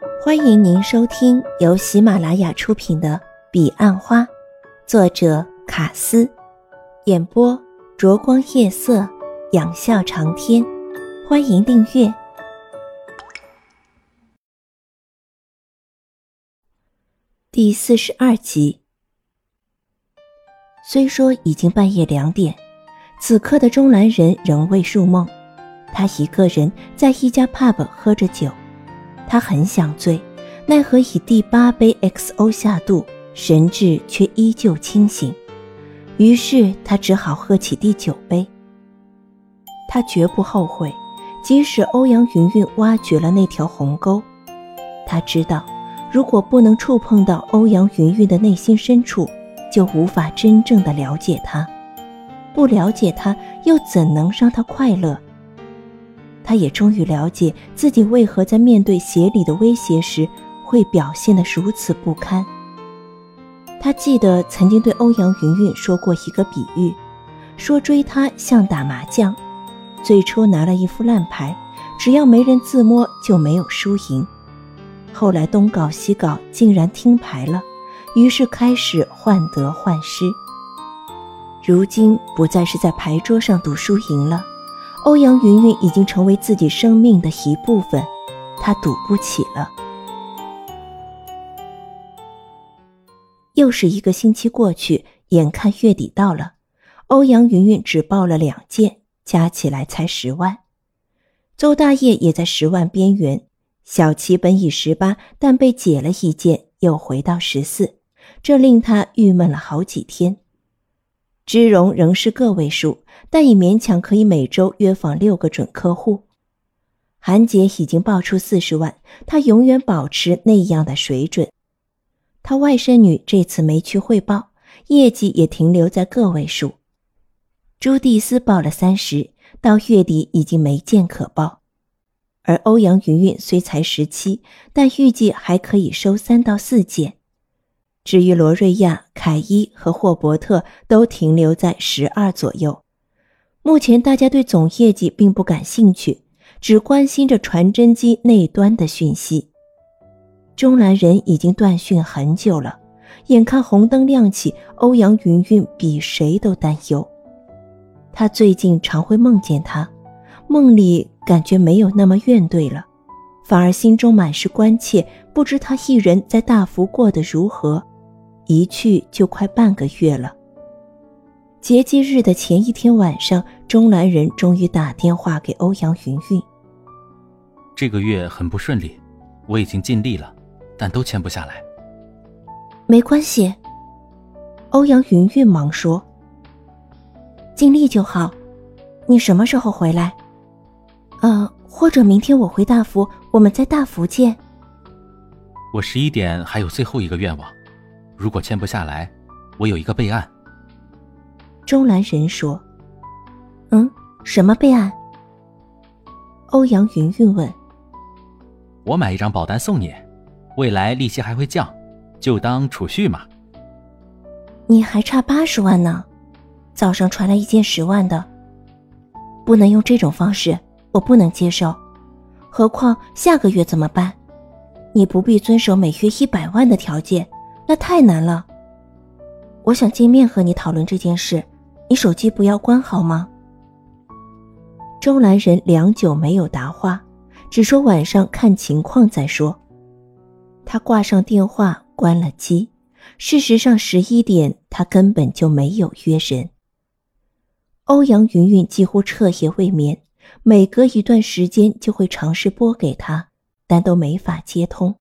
欢迎您收听由喜马拉雅出品的《彼岸花》，作者卡斯，演播灼光夜色，仰笑长天。欢迎订阅第四十二集。虽说已经半夜两点，此刻的钟兰人仍未入梦。他一个人在一家 pub 喝着酒，他很想醉，奈何以第八杯 XO 下肚，神志却依旧清醒。于是他只好喝起第九杯。他绝不后悔，即使欧阳云云挖掘了那条鸿沟，他知道，如果不能触碰到欧阳云云的内心深处，就无法真正的了解他。不了解他，又怎能让他快乐？他也终于了解自己为何在面对邪理的威胁时会表现得如此不堪。他记得曾经对欧阳云云说过一个比喻，说追他像打麻将，最初拿了一副烂牌，只要没人自摸就没有输赢。后来东搞西搞，竟然听牌了，于是开始患得患失。如今不再是在牌桌上赌输赢了。欧阳云云已经成为自己生命的一部分，他赌不起了。又是一个星期过去，眼看月底到了，欧阳云云只报了两件，加起来才十万。邹大业也在十万边缘，小齐本已十八，但被解了一件，又回到十四，这令他郁闷了好几天。芝荣仍是个位数，但已勉强可以每周约访六个准客户。韩杰已经报出四十万，他永远保持那样的水准。他外甥女这次没去汇报，业绩也停留在个位数。朱蒂斯报了三十，到月底已经没件可报。而欧阳云云虽才十七，但预计还可以收三到四件。至于罗瑞亚、凯伊和霍伯特都停留在十二左右。目前大家对总业绩并不感兴趣，只关心着传真机那端的讯息。中南人已经断讯很久了，眼看红灯亮起，欧阳云云比谁都担忧。他最近常会梦见他，梦里感觉没有那么怨怼了，反而心中满是关切，不知他一人在大福过得如何。一去就快半个月了。节忌日的前一天晚上，钟兰人终于打电话给欧阳云云。这个月很不顺利，我已经尽力了，但都签不下来。没关系，欧阳云云忙说：“尽力就好。你什么时候回来？呃，或者明天我回大福，我们在大福见。我十一点还有最后一个愿望。”如果签不下来，我有一个备案。钟兰仁说：“嗯，什么备案？”欧阳云云问。“我买一张保单送你，未来利息还会降，就当储蓄嘛。”你还差八十万呢，早上传来一件十万的，不能用这种方式，我不能接受。何况下个月怎么办？你不必遵守每月一百万的条件。那太难了。我想见面和你讨论这件事，你手机不要关好吗？周兰人良久没有答话，只说晚上看情况再说。他挂上电话，关了机。事实上，十一点他根本就没有约人。欧阳云云几乎彻夜未眠，每隔一段时间就会尝试拨给他，但都没法接通。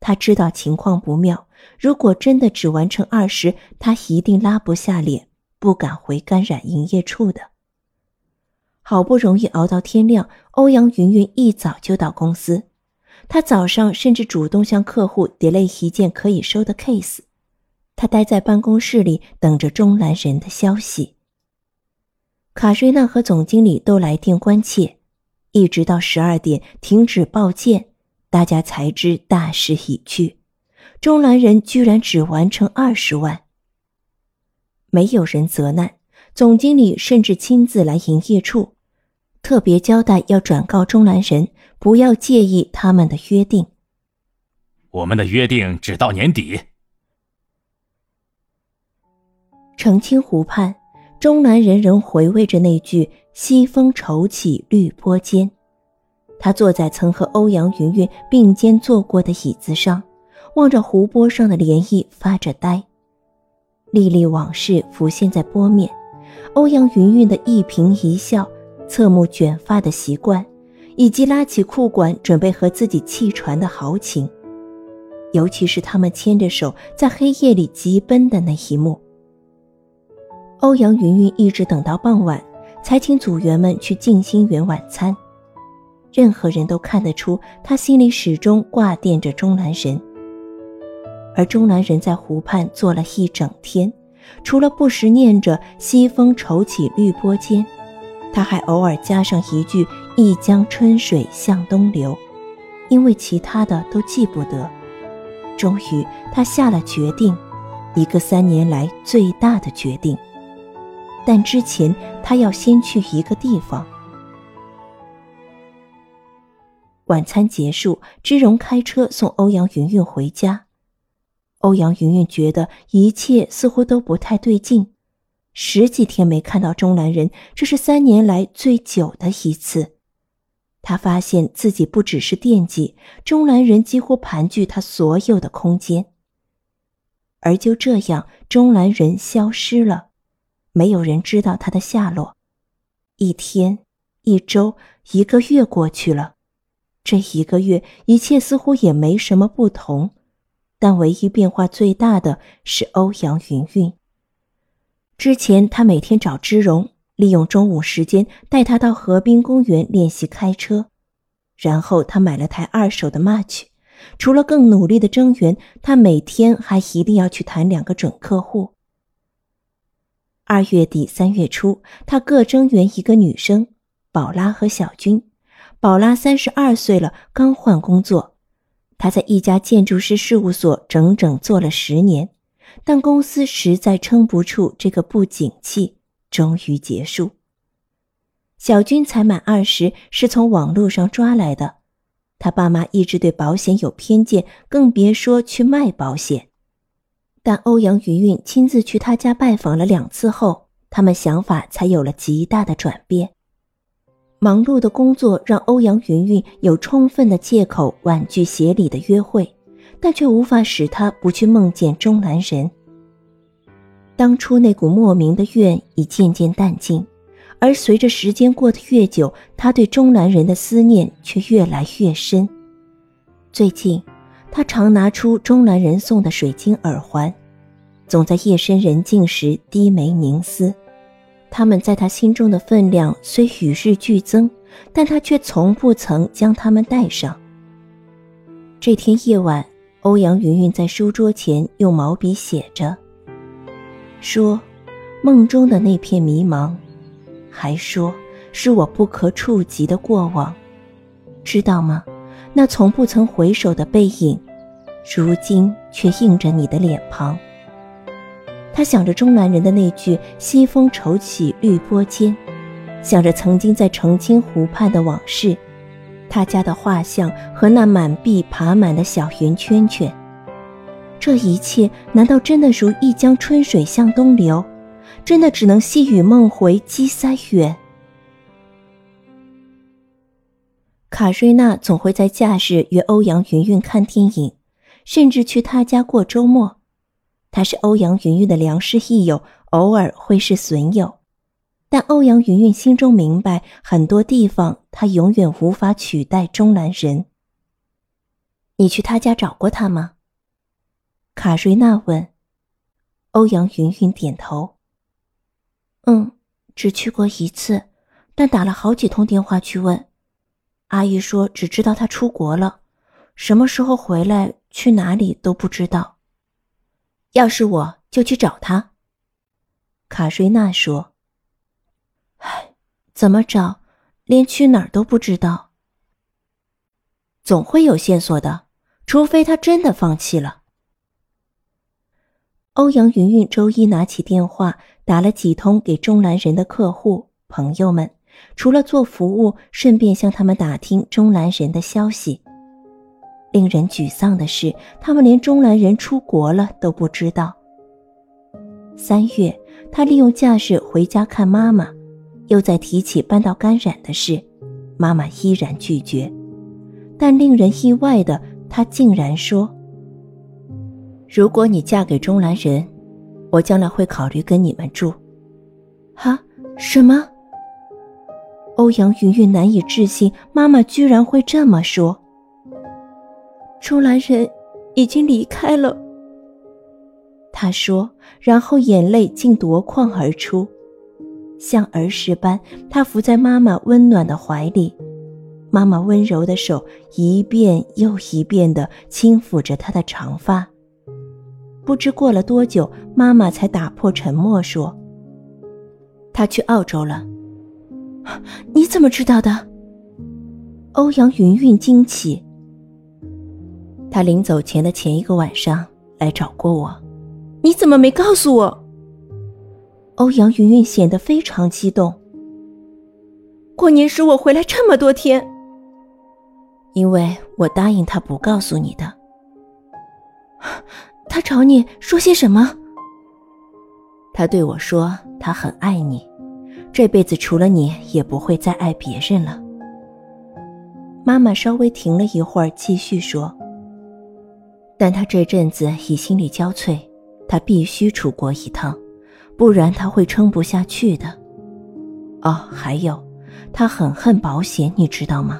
他知道情况不妙，如果真的只完成二十，他一定拉不下脸，不敢回感染营业处的。好不容易熬到天亮，欧阳云云一早就到公司，他早上甚至主动向客户 delay 一件可以收的 case。他待在办公室里等着中兰人的消息。卡瑞娜和总经理都来电关切，一直到十二点停止报件。大家才知大势已去，中南人居然只完成二十万。没有人责难，总经理甚至亲自来营业处，特别交代要转告中南人不要介意他们的约定。我们的约定只到年底。澄清湖畔，中南人仍回味着那句“西风愁起绿波间”。他坐在曾和欧阳云云并肩坐过的椅子上，望着湖泊上的涟漪发着呆。历历往事浮现在波面，欧阳云云的一颦一笑，侧目卷发的习惯，以及拉起裤管准备和自己弃船的豪情，尤其是他们牵着手在黑夜里疾奔的那一幕。欧阳云云一直等到傍晚，才请组员们去静心园晚餐。任何人都看得出，他心里始终挂念着钟南人。而钟南人在湖畔坐了一整天，除了不时念着“西风愁起绿波间”，他还偶尔加上一句“一江春水向东流”，因为其他的都记不得。终于，他下了决定，一个三年来最大的决定。但之前他要先去一个地方。晚餐结束，芝荣开车送欧阳云云回家。欧阳云云觉得一切似乎都不太对劲，十几天没看到钟兰人，这是三年来最久的一次。他发现自己不只是惦记钟兰人，几乎盘踞他所有的空间。而就这样，钟兰人消失了。没有人知道他的下落。一天、一周、一个月过去了，这一个月一切似乎也没什么不同，但唯一变化最大的是欧阳云云。之前他每天找芝荣，利用中午时间带他到河滨公园练习开车，然后他买了台二手的 March。除了更努力的增援，他每天还一定要去谈两个准客户。二月底三月初，他各增援一个女生，宝拉和小军。宝拉三十二岁了，刚换工作。她在一家建筑师事务所整整做了十年，但公司实在撑不住这个不景气，终于结束。小军才满二十，是从网络上抓来的。他爸妈一直对保险有偏见，更别说去卖保险。但欧阳云云亲自去他家拜访了两次后，他们想法才有了极大的转变。忙碌的工作让欧阳云云有充分的借口婉拒协理的约会，但却无法使他不去梦见钟南人。当初那股莫名的怨已渐渐淡尽，而随着时间过得越久，他对钟南人的思念却越来越深。最近。他常拿出钟南人送的水晶耳环，总在夜深人静时低眉凝思。他们在他心中的分量虽与日俱增，但他却从不曾将它们带上。这天夜晚，欧阳云云在书桌前用毛笔写着，说：“梦中的那片迷茫，还说是我不可触及的过往，知道吗？”那从不曾回首的背影，如今却映着你的脸庞。他想着中南人的那句“西风愁起绿波间”，想着曾经在澄清湖畔的往事，他家的画像和那满壁爬满的小圆圈圈。这一切难道真的如一江春水向东流？真的只能细雨梦回积塞远？卡瑞娜总会在假日约欧阳云云看电影，甚至去他家过周末。他是欧阳云云的良师益友，偶尔会是损友。但欧阳云云心中明白，很多地方他永远无法取代钟南人。你去他家找过他吗？卡瑞娜问。欧阳云云点头。嗯，只去过一次，但打了好几通电话去问。阿姨说：“只知道他出国了，什么时候回来，去哪里都不知道。要是我就去找他。”卡瑞娜说：“唉，怎么找，连去哪儿都不知道。总会有线索的，除非他真的放弃了。”欧阳云云周一拿起电话，打了几通给中南人的客户朋友们。除了做服务，顺便向他们打听中兰人的消息。令人沮丧的是，他们连钟兰人出国了都不知道。三月，他利用假日回家看妈妈，又在提起搬到甘染的事，妈妈依然拒绝。但令人意外的，他竟然说：“如果你嫁给钟兰人，我将来会考虑跟你们住。”哈？什么？欧阳云云难以置信，妈妈居然会这么说。钟兰人已经离开了，他说，然后眼泪竟夺眶而出，像儿时般，他伏在妈妈温暖的怀里，妈妈温柔的手一遍又一遍地轻抚着他的长发。不知过了多久，妈妈才打破沉默说：“他去澳洲了。”你怎么知道的？欧阳云云惊奇。他临走前的前一个晚上来找过我，你怎么没告诉我？欧阳云云显得非常激动。过年时我回来这么多天，因为我答应他不告诉你的。他找你说些什么？他对我说他很爱你。这辈子除了你，也不会再爱别人了。妈妈稍微停了一会儿，继续说：“但他这阵子已心力交瘁，他必须出国一趟，不然他会撑不下去的。哦，还有，他很恨保险，你知道吗？”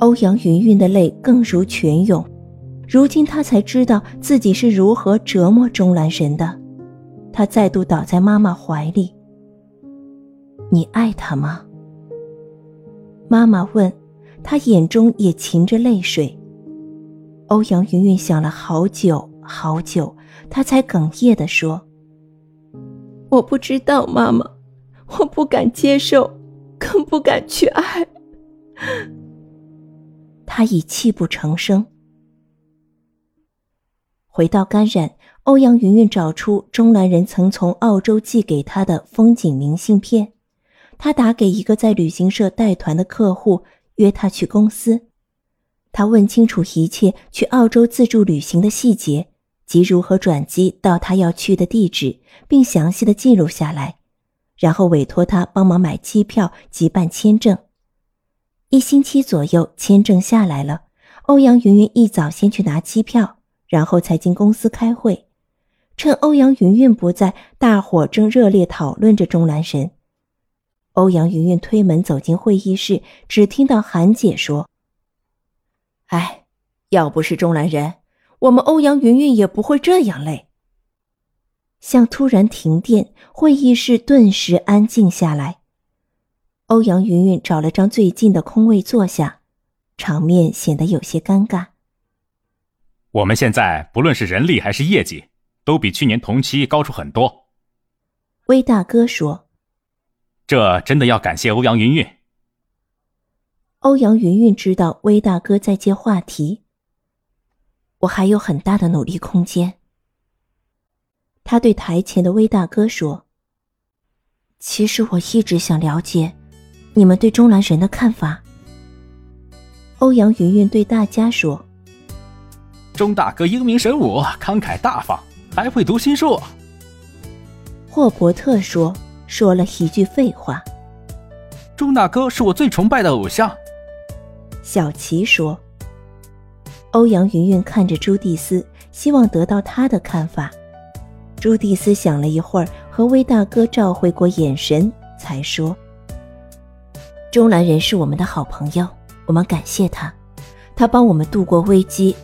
欧阳云云的泪更如泉涌，如今他才知道自己是如何折磨钟兰神的。他再度倒在妈妈怀里。你爱他吗？妈妈问，她眼中也噙着泪水。欧阳云云想了好久好久，她才哽咽地说：“我不知道，妈妈，我不敢接受，更不敢去爱。”他已泣不成声。回到甘染，欧阳云云找出钟兰人曾从澳洲寄给他的风景明信片。他打给一个在旅行社带团的客户，约他去公司。他问清楚一切去澳洲自助旅行的细节及如何转机到他要去的地址，并详细的记录下来，然后委托他帮忙买机票及办签证。一星期左右，签证下来了。欧阳云云一早先去拿机票，然后才进公司开会。趁欧阳云云不在，大伙正热烈讨论着钟兰神。欧阳云云推门走进会议室，只听到韩姐说：“哎，要不是中兰人，我们欧阳云云也不会这样累。”像突然停电，会议室顿时安静下来。欧阳云云找了张最近的空位坐下，场面显得有些尴尬。我们现在不论是人力还是业绩，都比去年同期高出很多。威大哥说。这真的要感谢欧阳云云。欧阳云云知道威大哥在接话题，我还有很大的努力空间。他对台前的威大哥说：“其实我一直想了解你们对钟兰人的看法。”欧阳云云对大家说：“钟大哥英明神武，慷慨大方，还会读心术。”霍伯特说。说了一句废话。钟大哥是我最崇拜的偶像。小琪说。欧阳云云看着朱蒂斯，希望得到他的看法。朱蒂斯想了一会儿，和威大哥照会过眼神，才说：“钟兰人是我们的好朋友，我们感谢他，他帮我们度过危机，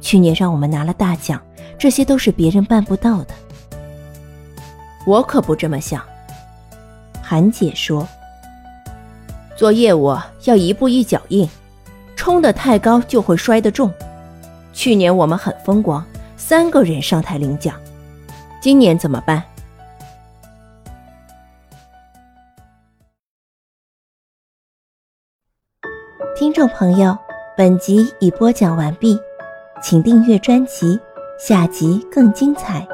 去年让我们拿了大奖，这些都是别人办不到的。我可不这么想。”韩姐说：“做业务要一步一脚印，冲得太高就会摔得重。去年我们很风光，三个人上台领奖，今年怎么办？”听众朋友，本集已播讲完毕，请订阅专辑，下集更精彩。